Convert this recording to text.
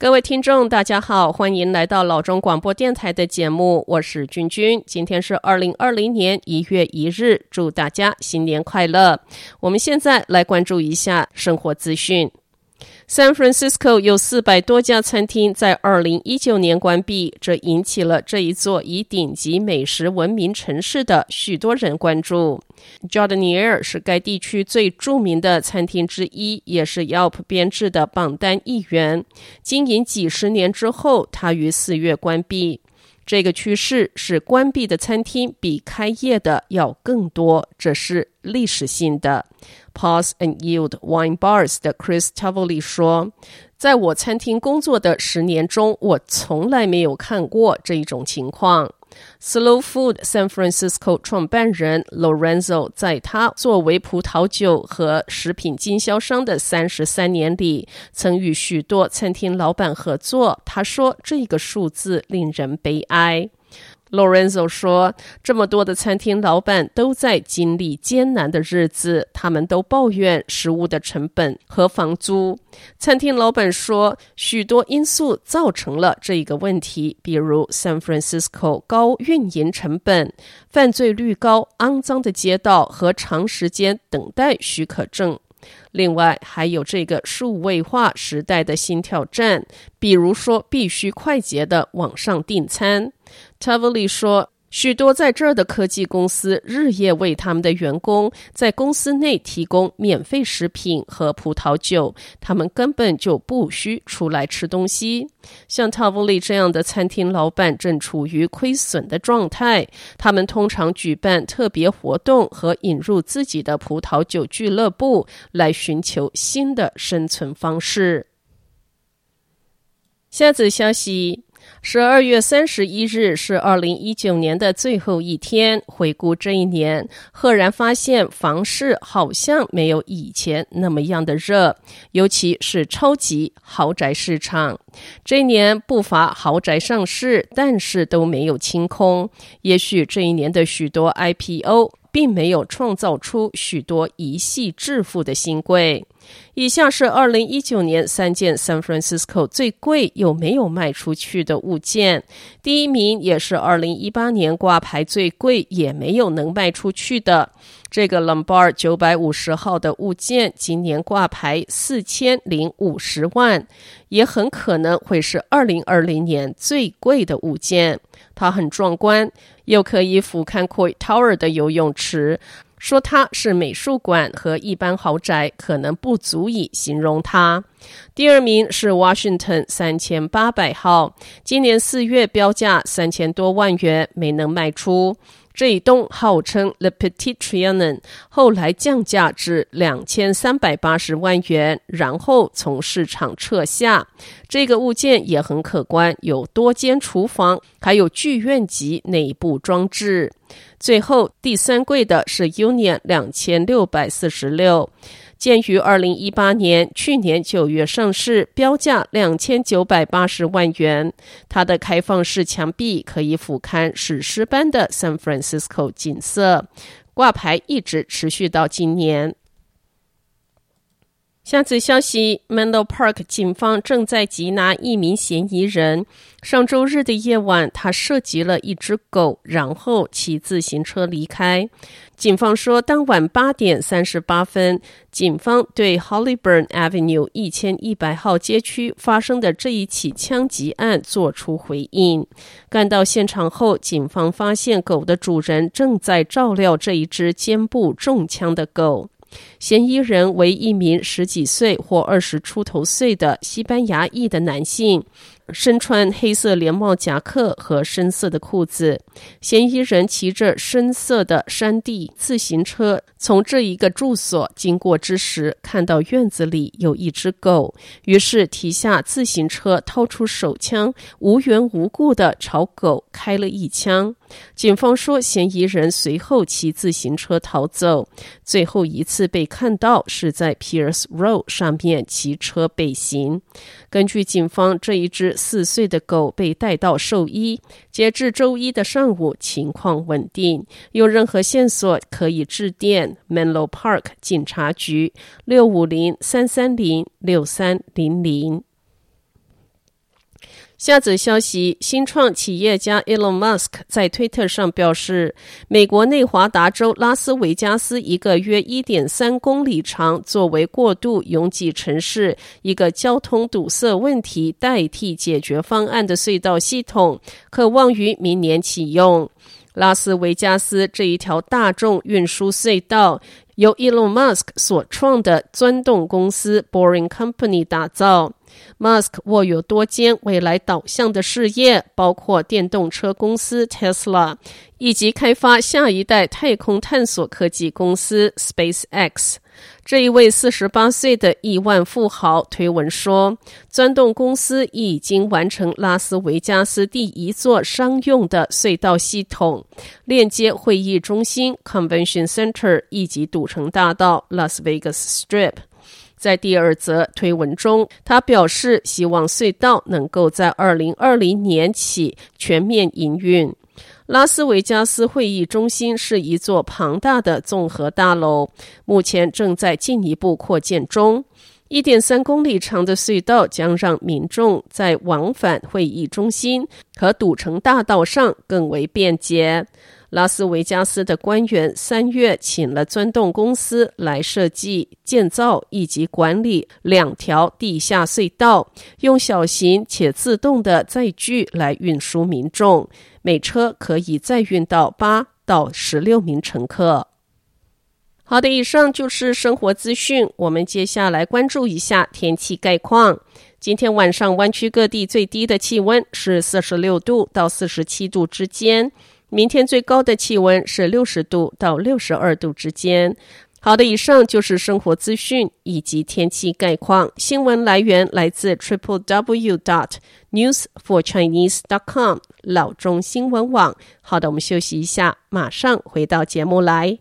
各位听众，大家好，欢迎来到老中广播电台的节目，我是君君。今天是二零二零年一月一日，祝大家新年快乐。我们现在来关注一下生活资讯。San Francisco 有四百多家餐厅在二零一九年关闭，这引起了这一座以顶级美食闻名城市的许多人关注。Jordaniere 是该地区最著名的餐厅之一，也是 Yelp 编制的榜单一员。经营几十年之后，他于四月关闭。这个趋势是关闭的餐厅比开业的要更多，这是历史性的。Pause and Yield Wine Bars 的 Chris Tavoli 说：“在我餐厅工作的十年中，我从来没有看过这一种情况。” Slow Food San Francisco 创办人 Lorenzo 在他作为葡萄酒和食品经销商的三十三年里，曾与许多餐厅老板合作。他说：“这个数字令人悲哀。” Lorenzo 说：“这么多的餐厅老板都在经历艰难的日子，他们都抱怨食物的成本和房租。”餐厅老板说：“许多因素造成了这一个问题，比如 San Francisco 高运营成本、犯罪率高、肮脏的街道和长时间等待许可证。另外，还有这个数位化时代的新挑战，比如说必须快捷的网上订餐。” Tavoli 说，许多在这儿的科技公司日夜为他们的员工在公司内提供免费食品和葡萄酒，他们根本就不需出来吃东西。像 Tavoli 这样的餐厅老板正处于亏损的状态，他们通常举办特别活动和引入自己的葡萄酒俱乐部，来寻求新的生存方式。下则消息。十二月三十一日是二零一九年的最后一天。回顾这一年，赫然发现房市好像没有以前那么样的热，尤其是超级豪宅市场。这一年不乏豪宅上市，但是都没有清空。也许这一年的许多 IPO 并没有创造出许多一系致富的新贵。以下是二零一九年三件 San Francisco 最贵又没有卖出去的物件。第一名也是二零一八年挂牌最贵也没有能卖出去的这个 Lombard 九百五十号的物件，今年挂牌四千零五十万，也很可能会是二零二零年最贵的物件。它很壮观，又可以俯瞰 Coit Tower 的游泳池。说它是美术馆和一般豪宅，可能不足以形容它。第二名是 Washington 三千八百号，今年四月标价三千多万元，没能卖出。这一栋号称 Le Petit Trianon，后来降价至两千三百八十万元，然后从市场撤下。这个物件也很可观，有多间厨房，还有剧院级内部装置。最后第三贵的是 Union 两千六百四十六。建于二零一八年，去年九月上市，标价两千九百八十万元。它的开放式墙壁可以俯瞰史诗般的 San Francisco 景色，挂牌一直持续到今年。下次消息，Mendel Park 警方正在缉拿一名嫌疑人。上周日的夜晚，他涉及了一只狗，然后骑自行车离开。警方说，当晚八点三十八分，警方对 Hollyburn Avenue 一千一百号街区发生的这一起枪击案做出回应。赶到现场后，警方发现狗的主人正在照料这一只肩部中枪的狗。嫌疑人为一名十几岁或二十出头岁的西班牙裔的男性，身穿黑色连帽夹克和深色的裤子。嫌疑人骑着深色的山地自行车从这一个住所经过之时，看到院子里有一只狗，于是停下自行车，掏出手枪，无缘无故地朝狗开了一枪。警方说，嫌疑人随后骑自行车逃走，最后一次被看到是在 Pierce Road 上面骑车北行。根据警方，这一只四岁的狗被带到兽医，截至周一的上午情况稳定。有任何线索可以致电 Menlo Park 警察局六五零三三零六三零零。下则消息，新创企业家 Elon Musk 在推特上表示，美国内华达州拉斯维加斯一个约一点三公里长、作为过度拥挤城市一个交通堵塞问题代替解决方案的隧道系统，可望于明年启用。拉斯维加斯这一条大众运输隧道由 Elon Musk 所创的钻洞公司 Boring Company 打造。Musk 握有多间未来导向的事业，包括电动车公司 Tesla，以及开发下一代太空探索科技公司 SpaceX。这一位四十八岁的亿万富豪推文说，钻洞公司已经完成拉斯维加斯第一座商用的隧道系统，链接会议中心 Convention Center 以及赌城大道 Las Vegas Strip。在第二则推文中，他表示希望隧道能够在二零二零年起全面营运。拉斯维加斯会议中心是一座庞大的综合大楼，目前正在进一步扩建中。一点三公里长的隧道将让民众在往返会议中心和赌城大道上更为便捷。拉斯维加斯的官员三月请了钻洞公司来设计、建造以及管理两条地下隧道，用小型且自动的载具来运输民众，每车可以载运到八到十六名乘客。好的，以上就是生活资讯。我们接下来关注一下天气概况。今天晚上湾区各地最低的气温是四十六度到四十七度之间。明天最高的气温是六十度到六十二度之间。好的，以上就是生活资讯以及天气概况。新闻来源来自 triple w dot news for chinese dot com 老中新闻网。好的，我们休息一下，马上回到节目来。